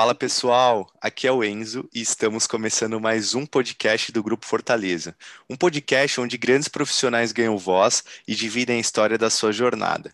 Fala pessoal, aqui é o Enzo e estamos começando mais um podcast do Grupo Fortaleza. Um podcast onde grandes profissionais ganham voz e dividem a história da sua jornada.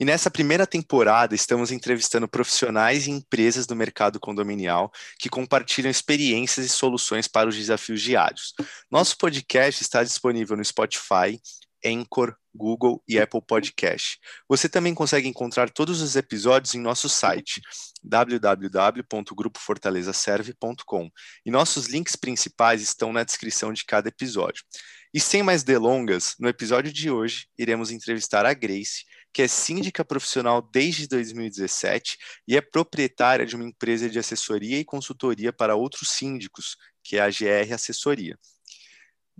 E nessa primeira temporada, estamos entrevistando profissionais e empresas do mercado condominial que compartilham experiências e soluções para os desafios diários. Nosso podcast está disponível no Spotify, Anchor, Google e Apple Podcast. Você também consegue encontrar todos os episódios em nosso site www.grupofortalezaserve.com e nossos links principais estão na descrição de cada episódio. E sem mais delongas, no episódio de hoje iremos entrevistar a Grace, que é síndica profissional desde 2017 e é proprietária de uma empresa de assessoria e consultoria para outros síndicos, que é a GR Assessoria.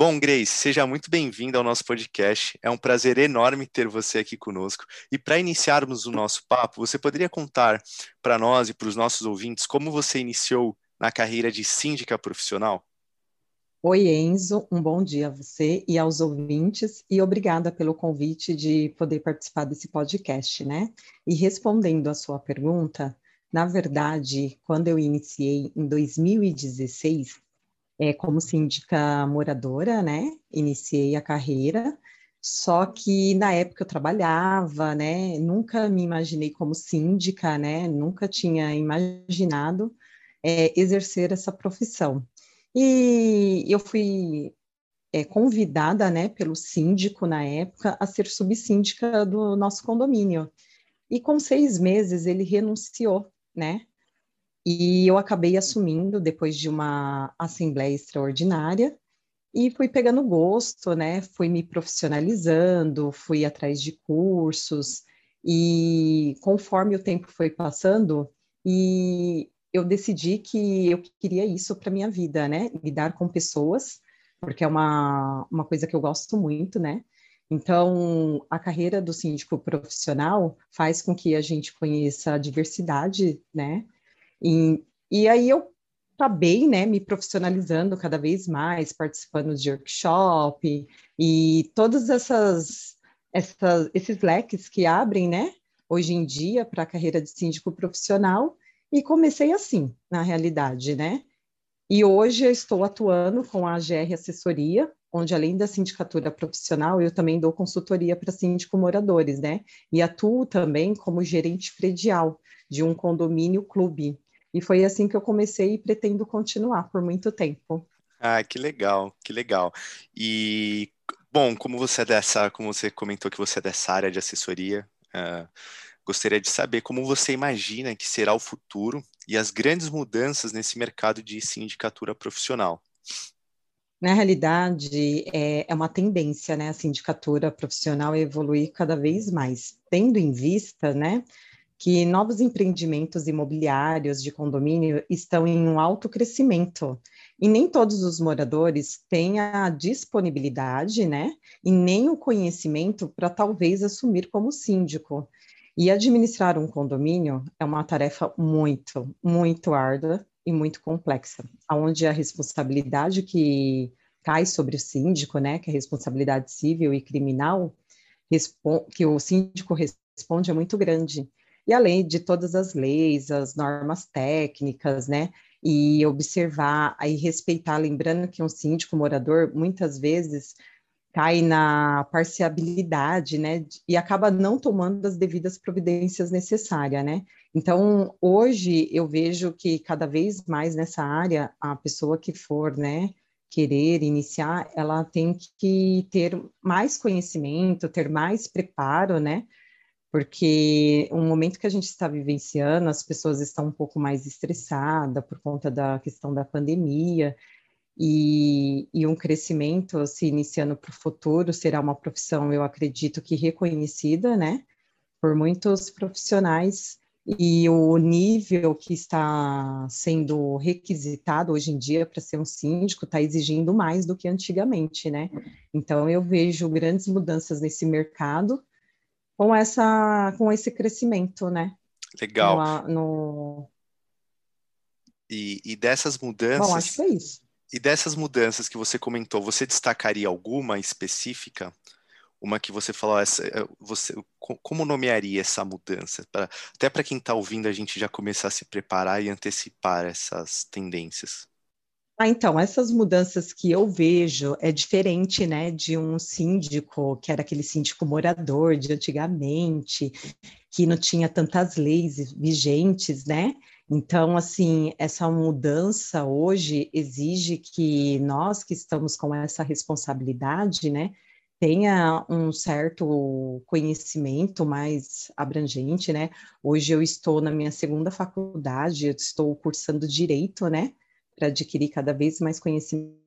Bom, Grace, seja muito bem-vinda ao nosso podcast. É um prazer enorme ter você aqui conosco. E para iniciarmos o nosso papo, você poderia contar para nós e para os nossos ouvintes como você iniciou na carreira de síndica profissional? Oi, Enzo, um bom dia a você e aos ouvintes, e obrigada pelo convite de poder participar desse podcast, né? E respondendo à sua pergunta, na verdade, quando eu iniciei em 2016, é, como síndica moradora, né? Iniciei a carreira, só que na época eu trabalhava, né? Nunca me imaginei como síndica, né? Nunca tinha imaginado é, exercer essa profissão. E eu fui é, convidada, né, pelo síndico na época a ser subsíndica do nosso condomínio. E com seis meses ele renunciou, né? E eu acabei assumindo depois de uma assembleia extraordinária e fui pegando gosto, né? Fui me profissionalizando, fui atrás de cursos e conforme o tempo foi passando e eu decidi que eu queria isso para minha vida, né? Lidar com pessoas, porque é uma, uma coisa que eu gosto muito, né? Então, a carreira do síndico profissional faz com que a gente conheça a diversidade, né? E, e aí eu acabei, né, me profissionalizando cada vez mais, participando de workshop e todas essas, essas esses leques que abrem, né, hoje em dia para a carreira de síndico profissional e comecei assim, na realidade, né? E hoje eu estou atuando com a GR Assessoria, onde além da sindicatura profissional, eu também dou consultoria para síndico moradores, né? E atuo também como gerente predial de um condomínio clube, e foi assim que eu comecei e pretendo continuar por muito tempo. Ah, que legal, que legal. E bom, como você é dessa, como você comentou que você é dessa área de assessoria, uh, gostaria de saber como você imagina que será o futuro e as grandes mudanças nesse mercado de sindicatura profissional. Na realidade, é, é uma tendência, né, a sindicatura profissional evoluir cada vez mais, tendo em vista, né, que novos empreendimentos imobiliários de condomínio estão em um alto crescimento e nem todos os moradores têm a disponibilidade, né, e nem o conhecimento para talvez assumir como síndico. E administrar um condomínio é uma tarefa muito, muito árdua e muito complexa, onde a responsabilidade que cai sobre o síndico, né, que é a responsabilidade civil e criminal, que o síndico responde é muito grande e além de todas as leis, as normas técnicas, né? E observar e respeitar, lembrando que um síndico morador muitas vezes cai na parcialidade, né, e acaba não tomando as devidas providências necessárias, né? Então, hoje eu vejo que cada vez mais nessa área, a pessoa que for, né, querer iniciar, ela tem que ter mais conhecimento, ter mais preparo, né, porque o momento que a gente está vivenciando, as pessoas estão um pouco mais estressadas por conta da questão da pandemia, e, e um crescimento se iniciando para o futuro será uma profissão, eu acredito que reconhecida, né, por muitos profissionais, e o nível que está sendo requisitado hoje em dia para ser um síndico está exigindo mais do que antigamente, né? Então eu vejo grandes mudanças nesse mercado, com essa com esse crescimento, né? Legal. No, no... E, e dessas mudanças. Bom, acho que é isso. E dessas mudanças que você comentou, você destacaria alguma específica? uma que você falou, essa, eh, você, como nomearia essa mudança? Pra, até para quem está ouvindo, a gente já começar a se preparar e antecipar essas tendências. Ah, então, essas mudanças que eu vejo é diferente, né, de um síndico, que era aquele síndico morador de antigamente, que não tinha tantas leis vigentes, né? Então, assim, essa mudança hoje exige que nós que estamos com essa responsabilidade, né, tenha um certo conhecimento mais abrangente, né? Hoje eu estou na minha segunda faculdade, eu estou cursando direito, né, para adquirir cada vez mais conhecimento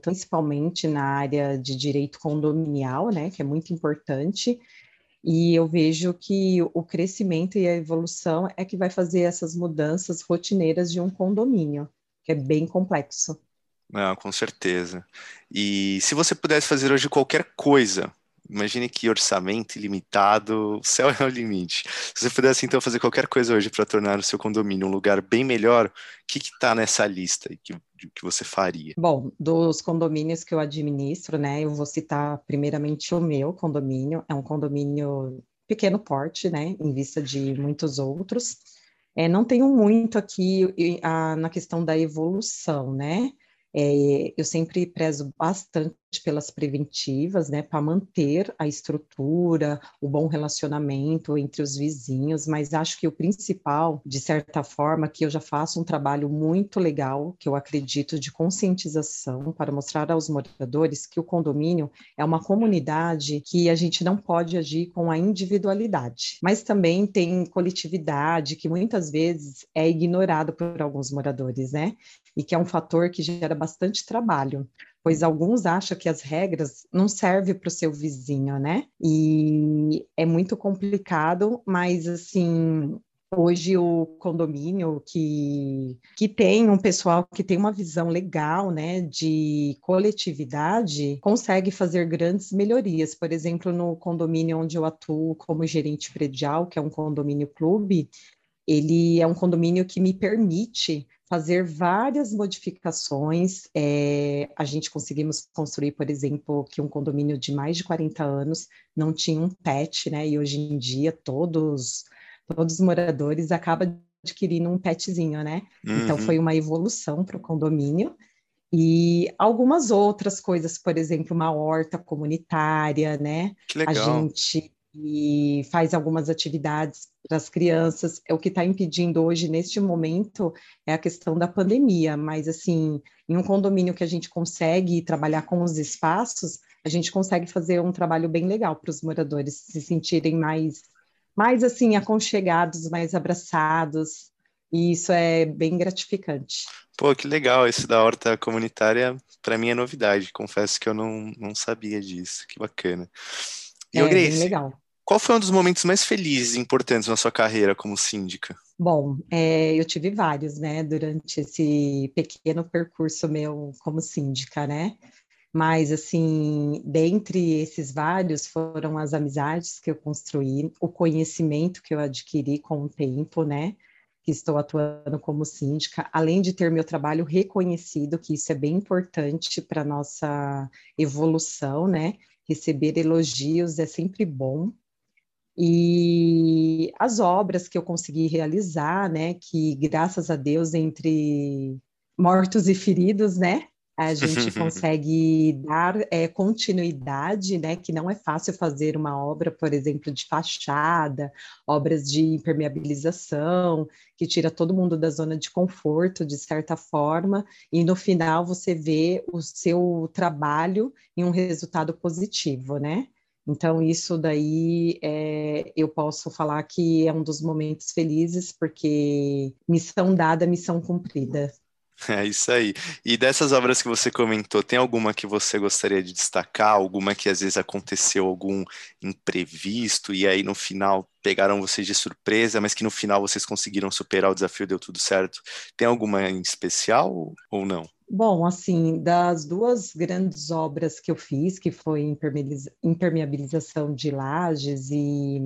principalmente na área de direito condominial, né, que é muito importante, e eu vejo que o crescimento e a evolução é que vai fazer essas mudanças rotineiras de um condomínio, que é bem complexo. Não, com certeza. E se você pudesse fazer hoje qualquer coisa Imagine que orçamento ilimitado, o céu é o limite. Se você pudesse então fazer qualquer coisa hoje para tornar o seu condomínio um lugar bem melhor, o que está nessa lista e que, que você faria? Bom, dos condomínios que eu administro, né, eu vou citar primeiramente o meu condomínio. É um condomínio pequeno porte, né, em vista de muitos outros. É, não tenho muito aqui a, na questão da evolução, né? É, eu sempre prezo bastante pelas preventivas, né, para manter a estrutura, o bom relacionamento entre os vizinhos, mas acho que o principal, de certa forma, que eu já faço um trabalho muito legal, que eu acredito de conscientização para mostrar aos moradores que o condomínio é uma comunidade que a gente não pode agir com a individualidade, mas também tem coletividade que muitas vezes é ignorado por alguns moradores, né? E que é um fator que gera bastante trabalho pois alguns acham que as regras não servem para o seu vizinho, né? E é muito complicado, mas assim, hoje o condomínio que, que tem um pessoal que tem uma visão legal, né, de coletividade, consegue fazer grandes melhorias. Por exemplo, no condomínio onde eu atuo como gerente predial, que é um condomínio clube, ele é um condomínio que me permite fazer várias modificações. É, a gente conseguimos construir, por exemplo, que um condomínio de mais de 40 anos não tinha um pet, né? E hoje em dia todos, todos os moradores acabam adquirindo um petzinho, né? Então, uhum. Então foi uma evolução para o condomínio. E algumas outras coisas, por exemplo, uma horta comunitária, né? Que legal. A gente e faz algumas atividades para as crianças. É o que está impedindo hoje, neste momento, é a questão da pandemia, mas assim, em um condomínio que a gente consegue trabalhar com os espaços, a gente consegue fazer um trabalho bem legal para os moradores se sentirem mais, mais assim, aconchegados, mais abraçados, e isso é bem gratificante. Pô, que legal, esse da horta comunitária, para mim é novidade, confesso que eu não, não sabia disso, que bacana. E é, Grace, bem legal. Qual foi um dos momentos mais felizes e importantes na sua carreira como síndica? Bom, é, eu tive vários, né, durante esse pequeno percurso meu como síndica, né? Mas, assim, dentre esses vários foram as amizades que eu construí, o conhecimento que eu adquiri com o tempo, né? Que estou atuando como síndica, além de ter meu trabalho reconhecido, que isso é bem importante para nossa evolução, né? Receber elogios é sempre bom, e as obras que eu consegui realizar, né, que graças a Deus entre mortos e feridos, né, a gente consegue dar é, continuidade, né, que não é fácil fazer uma obra, por exemplo, de fachada, obras de impermeabilização, que tira todo mundo da zona de conforto, de certa forma, e no final você vê o seu trabalho em um resultado positivo, né? Então, isso daí é, eu posso falar que é um dos momentos felizes, porque missão dada, missão cumprida. É isso aí. E dessas obras que você comentou, tem alguma que você gostaria de destacar? Alguma que às vezes aconteceu algum imprevisto e aí no final pegaram vocês de surpresa, mas que no final vocês conseguiram superar o desafio, deu tudo certo? Tem alguma em especial ou não? Bom, assim, das duas grandes obras que eu fiz, que foi impermeabilização de lajes e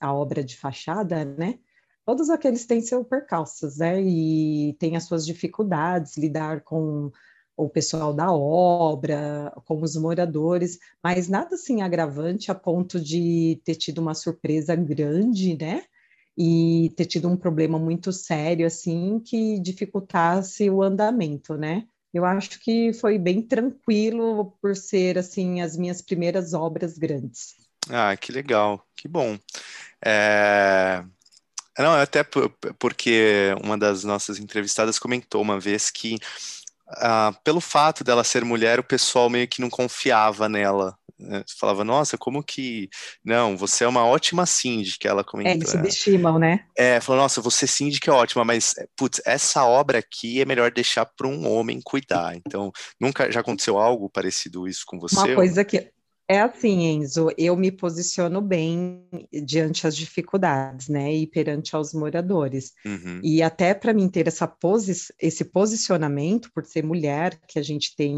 a obra de fachada, né? Todos aqueles têm seus percalços, né? E têm as suas dificuldades, lidar com o pessoal da obra, como os moradores, mas nada assim agravante a ponto de ter tido uma surpresa grande, né? E ter tido um problema muito sério, assim, que dificultasse o andamento, né? Eu acho que foi bem tranquilo por ser, assim, as minhas primeiras obras grandes. Ah, que legal, que bom. É... Não, até porque uma das nossas entrevistadas comentou uma vez que ah, pelo fato dela ser mulher, o pessoal meio que não confiava nela. Né? Falava, nossa, como que. Não, você é uma ótima síndica, ela comentou. É, eles subestimam, né? É, falou, nossa, você síndica é ótima, mas, putz, essa obra aqui é melhor deixar para um homem cuidar. Então, nunca já aconteceu algo parecido isso com você? Uma coisa que é assim, Enzo, eu me posiciono bem diante as dificuldades, né, e perante aos moradores. Uhum. E até para mim ter essa posi esse posicionamento, por ser mulher, que a gente tem,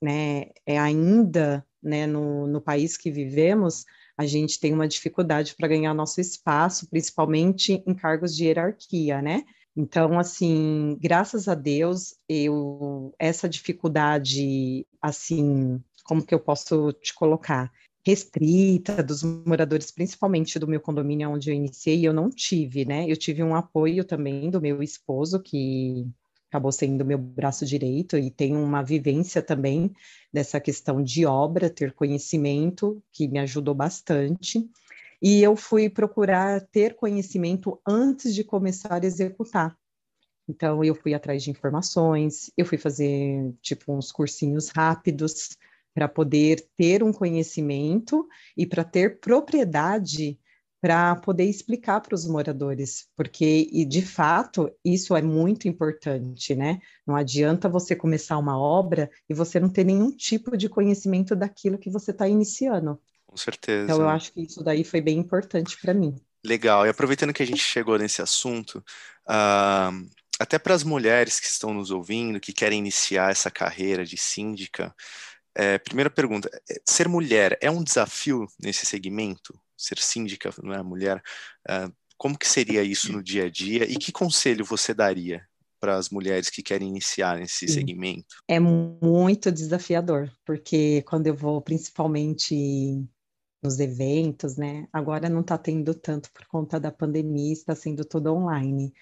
né, é ainda, né, no, no país que vivemos, a gente tem uma dificuldade para ganhar nosso espaço, principalmente em cargos de hierarquia, né? Então, assim, graças a Deus, eu essa dificuldade, assim, como que eu posso te colocar? Restrita dos moradores, principalmente do meu condomínio onde eu iniciei, eu não tive, né? Eu tive um apoio também do meu esposo, que acabou sendo meu braço direito e tem uma vivência também dessa questão de obra, ter conhecimento, que me ajudou bastante. E eu fui procurar ter conhecimento antes de começar a executar. Então, eu fui atrás de informações, eu fui fazer, tipo, uns cursinhos rápidos, para poder ter um conhecimento e para ter propriedade para poder explicar para os moradores, porque e de fato isso é muito importante, né? Não adianta você começar uma obra e você não ter nenhum tipo de conhecimento daquilo que você está iniciando. Com certeza. Então eu acho que isso daí foi bem importante para mim. Legal. E aproveitando que a gente chegou nesse assunto, uh, até para as mulheres que estão nos ouvindo, que querem iniciar essa carreira de síndica, é, primeira pergunta: é, ser mulher é um desafio nesse segmento? Ser síndica, não é mulher? É, como que seria isso no dia a dia? E que conselho você daria para as mulheres que querem iniciar nesse Sim. segmento? É muito desafiador, porque quando eu vou, principalmente nos eventos, né? Agora não está tendo tanto por conta da pandemia, está sendo tudo online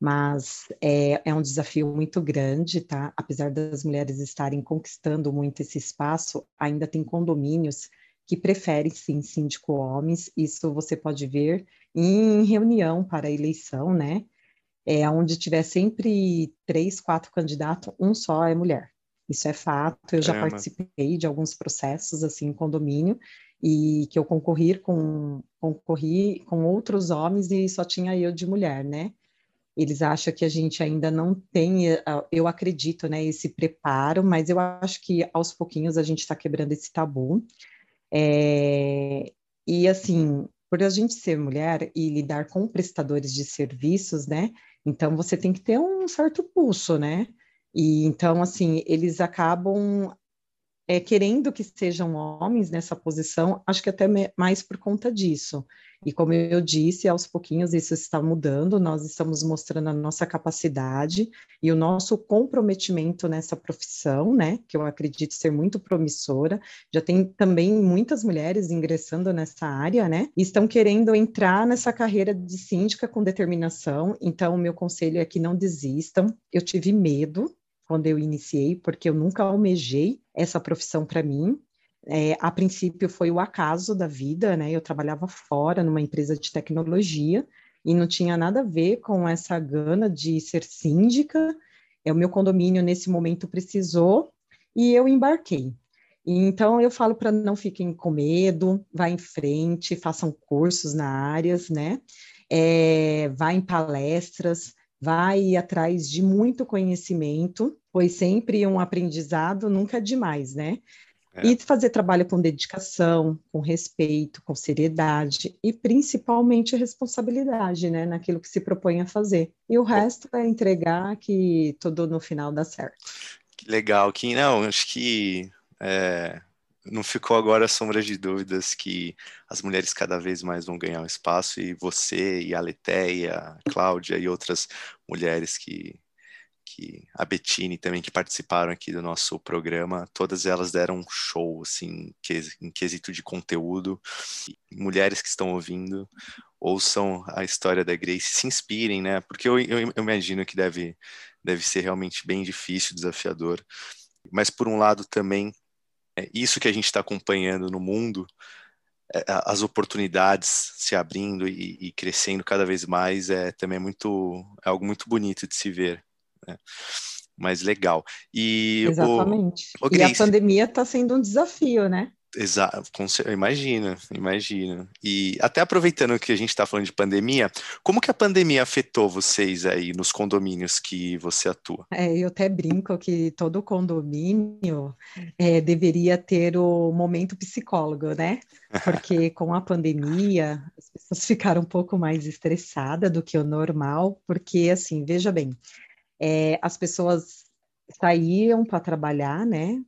mas é, é, um desafio muito grande, tá? Apesar das mulheres estarem conquistando muito esse espaço, ainda tem condomínios que preferem sim síndico homens, isso você pode ver em reunião para eleição, né? É onde tiver sempre três, quatro candidatos, um só é mulher. Isso é fato, eu já participei de alguns processos assim em condomínio e que eu concorri com concorri com outros homens e só tinha eu de mulher, né? Eles acham que a gente ainda não tem, eh, eu acredito, né, esse preparo, mas eu acho que aos pouquinhos a gente está quebrando esse tabu. É, e assim, por a gente ser mulher e lidar com prestadores de serviços, né, então você tem que ter um certo pulso, né? E então, assim, eles acabam é, querendo que sejam homens nessa posição, acho que até mais por conta disso. E como eu disse, aos pouquinhos isso está mudando, nós estamos mostrando a nossa capacidade e o nosso comprometimento nessa profissão, né, que eu acredito ser muito promissora. Já tem também muitas mulheres ingressando nessa área, né, e estão querendo entrar nessa carreira de síndica com determinação. Então, o meu conselho é que não desistam. Eu tive medo, quando eu iniciei, porque eu nunca almejei essa profissão para mim. É, a princípio foi o acaso da vida, né? Eu trabalhava fora numa empresa de tecnologia e não tinha nada a ver com essa gana de ser síndica. É, o meu condomínio nesse momento precisou e eu embarquei. Então eu falo para não fiquem com medo, vá em frente, façam cursos na áreas, né? É, vá em palestras, vai atrás de muito conhecimento, pois sempre um aprendizado nunca é demais, né? É. E fazer trabalho com dedicação, com respeito, com seriedade e principalmente responsabilidade, né, naquilo que se propõe a fazer. E o resto é entregar que tudo no final dá certo. Que legal, que não, acho que é, não ficou agora sombra de dúvidas que as mulheres cada vez mais vão ganhar um espaço e você e a Letéia, a Cláudia e outras mulheres que que a Bettine também, que participaram aqui do nosso programa, todas elas deram um show, assim, em quesito de conteúdo. Mulheres que estão ouvindo, ouçam a história da Grace, se inspirem, né? Porque eu, eu, eu imagino que deve, deve ser realmente bem difícil, desafiador. Mas, por um lado, também, é isso que a gente está acompanhando no mundo, é, as oportunidades se abrindo e, e, crescendo cada vez mais é também muito é algo muito bonito de se ver né? mas legal e exatamente o, o Grace, e a pandemia está sendo um desafio né Exato, imagina, imagina. E até aproveitando que a gente está falando de pandemia, como que a pandemia afetou vocês aí nos condomínios que você atua? É, eu até brinco que todo condomínio é, deveria ter o momento psicólogo, né? Porque com a pandemia as pessoas ficaram um pouco mais estressadas do que o normal, porque assim, veja bem, é, as pessoas saíam para trabalhar, né?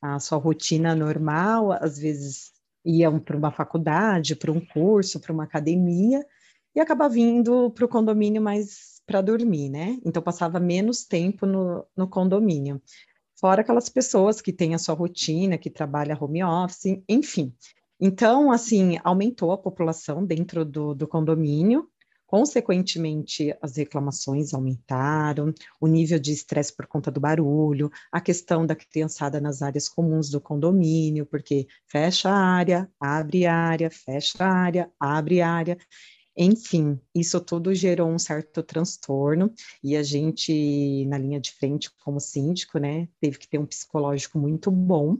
a sua rotina normal, às vezes iam para uma faculdade, para um curso, para uma academia, e acaba vindo para o condomínio mais para dormir, né? Então passava menos tempo no, no condomínio. Fora aquelas pessoas que têm a sua rotina, que trabalham home office, enfim. Então, assim, aumentou a população dentro do, do condomínio, Consequentemente, as reclamações aumentaram, o nível de estresse por conta do barulho, a questão da criançada nas áreas comuns do condomínio, porque fecha a área, abre área, fecha a área, abre área. Enfim, isso tudo gerou um certo transtorno e a gente, na linha de frente, como síndico, né, teve que ter um psicológico muito bom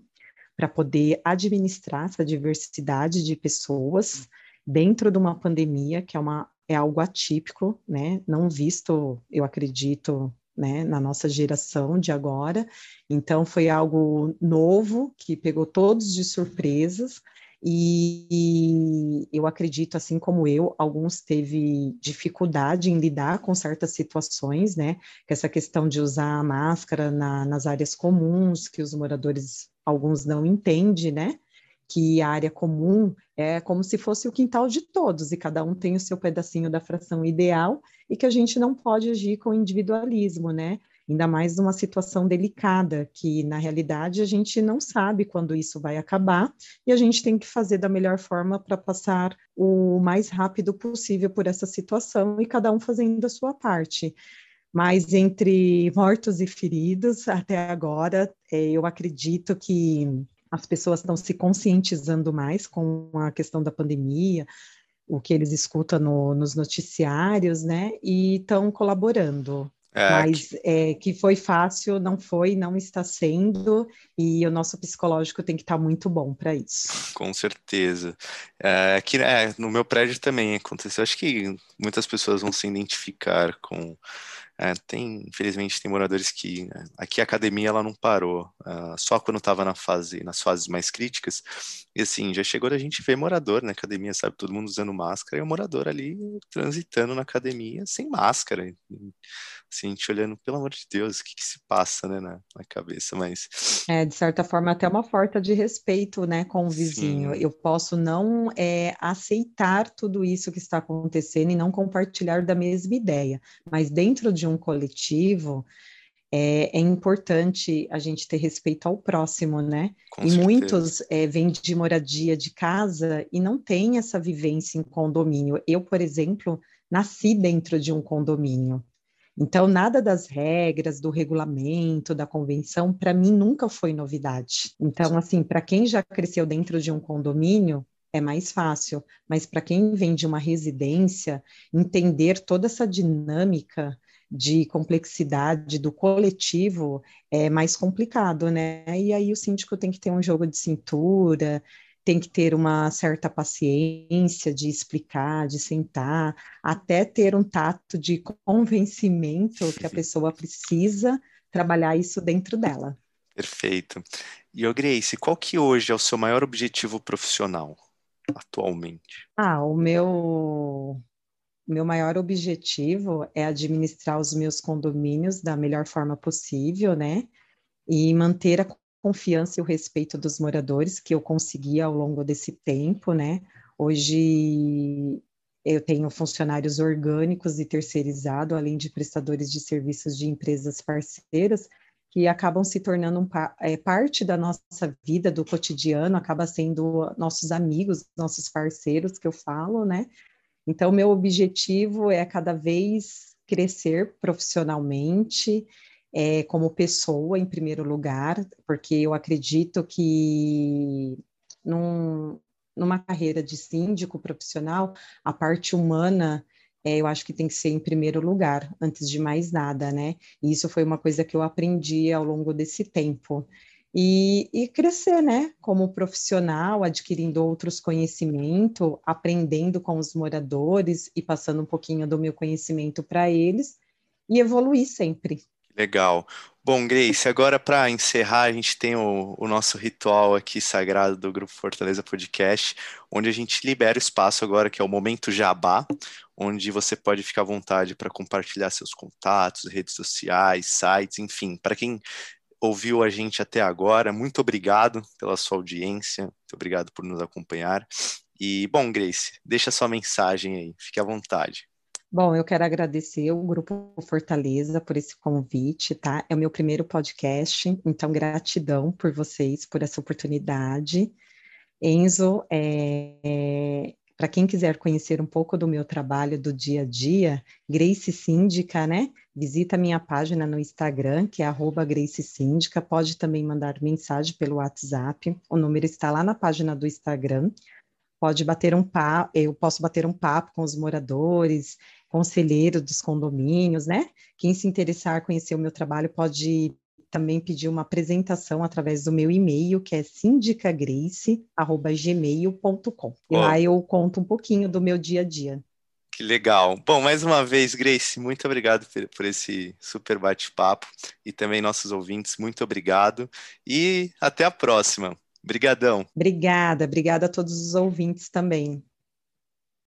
para poder administrar essa diversidade de pessoas dentro de uma pandemia, que é uma é algo atípico, né? Não visto, eu acredito, né, na nossa geração de agora. Então foi algo novo que pegou todos de surpresas e eu acredito, assim como eu, alguns teve dificuldade em lidar com certas situações, né? Essa questão de usar máscara na, nas áreas comuns, que os moradores, alguns não entendem, né? Que a área comum é como se fosse o quintal de todos e cada um tem o seu pedacinho da fração ideal e que a gente não pode agir com individualismo, né? Ainda mais numa situação delicada, que na realidade a gente não sabe quando isso vai acabar e a gente tem que fazer da melhor forma para passar o mais rápido possível por essa situação e cada um fazendo a sua parte. Mas entre mortos e feridos, até agora, é, eu acredito que as pessoas estão se conscientizando mais com a questão da pandemia, o que eles escutam no, nos noticiários, né? E estão colaborando. É, Mas que... É, que foi fácil, não foi, não está sendo, e o nosso psicológico tem que estar muito bom para isso. Com certeza. É, que, é, no meu prédio também aconteceu. Acho que muitas pessoas vão se identificar com é, tem, infelizmente, tem moradores que né, aqui a academia ela não parou, uh, só quando estava na fase, nas fases mais críticas. E assim, já chegou a gente ver morador na academia, sabe, todo mundo usando máscara e o morador ali transitando na academia sem máscara. Assim, a gente olhando, pelo amor de Deus, o que, que se passa, né, na, na, cabeça, mas... É, de certa forma, até uma falta de respeito, né, com o vizinho. Sim. Eu posso não é, aceitar tudo isso que está acontecendo e não compartilhar da mesma ideia, mas dentro de um coletivo, é, é, importante a gente ter respeito ao próximo, né? Com e certeza. muitos é, vêm de moradia de casa e não têm essa vivência em condomínio. Eu, por exemplo, nasci dentro de um condomínio. Então, nada das regras, do regulamento, da convenção, para mim nunca foi novidade. Então, assim, para quem já cresceu dentro de um condomínio, é mais fácil, mas para quem vem de uma residência, entender toda essa dinâmica de complexidade do coletivo é mais complicado, né? E aí o síndico tem que ter um jogo de cintura, tem que ter uma certa paciência de explicar, de sentar, até ter um tato de convencimento que a pessoa precisa trabalhar isso dentro dela. Perfeito. E o Grace, qual que hoje é o seu maior objetivo profissional atualmente? Ah, o meu meu maior objetivo é administrar os meus condomínios da melhor forma possível, né? E manter a confiança e o respeito dos moradores que eu consegui ao longo desse tempo, né? Hoje Eu tenho funcionários orgânicos e terceirizados, além de prestadores de serviços de empresas parceiras, que acabam se tornando um, é, parte da nossa vida, do cotidiano, acaba sendo nossos amigos, nossos parceiros, que eu falo, né? Então, meu objetivo é cada vez crescer profissionalmente, é, como pessoa, em primeiro lugar, porque eu acredito que num, numa carreira de síndico profissional, a parte humana é, eu acho que tem que ser em primeiro lugar, antes de mais nada, né? E isso foi uma coisa que eu aprendi ao longo desse tempo. E, e crescer, né? Como profissional, adquirindo outros conhecimentos, aprendendo com os moradores e passando um pouquinho do meu conhecimento para eles e evoluir sempre. Legal. Bom, Grace, agora para encerrar, a gente tem o, o, nosso ritual aqui sagrado do Grupo Fortaleza Podcast, onde a gente libera o espaço agora, que é o Momento Jabá, onde você pode ficar à vontade para compartilhar seus contatos, redes sociais, sites, enfim. Para quem ouviu a gente até agora, muito obrigado pela sua audiência, muito obrigado por nos acompanhar. E, bom, Grace, deixa sua mensagem aí, fique à vontade. Bom, eu quero agradecer o Grupo Fortaleza por esse convite, tá? É o meu primeiro podcast, então gratidão por vocês, por essa oportunidade. Enzo, é, para quem quiser conhecer um pouco do meu trabalho do dia a dia, Grace Síndica, né? Visita minha página no Instagram, que é Grace Síndica. Pode também mandar mensagem pelo WhatsApp. O número está lá na página do Instagram. Pode bater um papo, eu posso bater um papo com os moradores, conselheiro dos condomínios, né? Quem se interessar conhecer o meu trabalho pode também pedir uma apresentação através do meu e-mail, que é sindicagrace.gmail.com. E lá eu conto um pouquinho do meu dia a dia. Que legal. Bom, mais uma vez, Grace, muito obrigado por, esse super bate-papo e também nossos ouvintes, muito obrigado e até a próxima. Obrigadão. Obrigada, obrigada a todos os ouvintes também.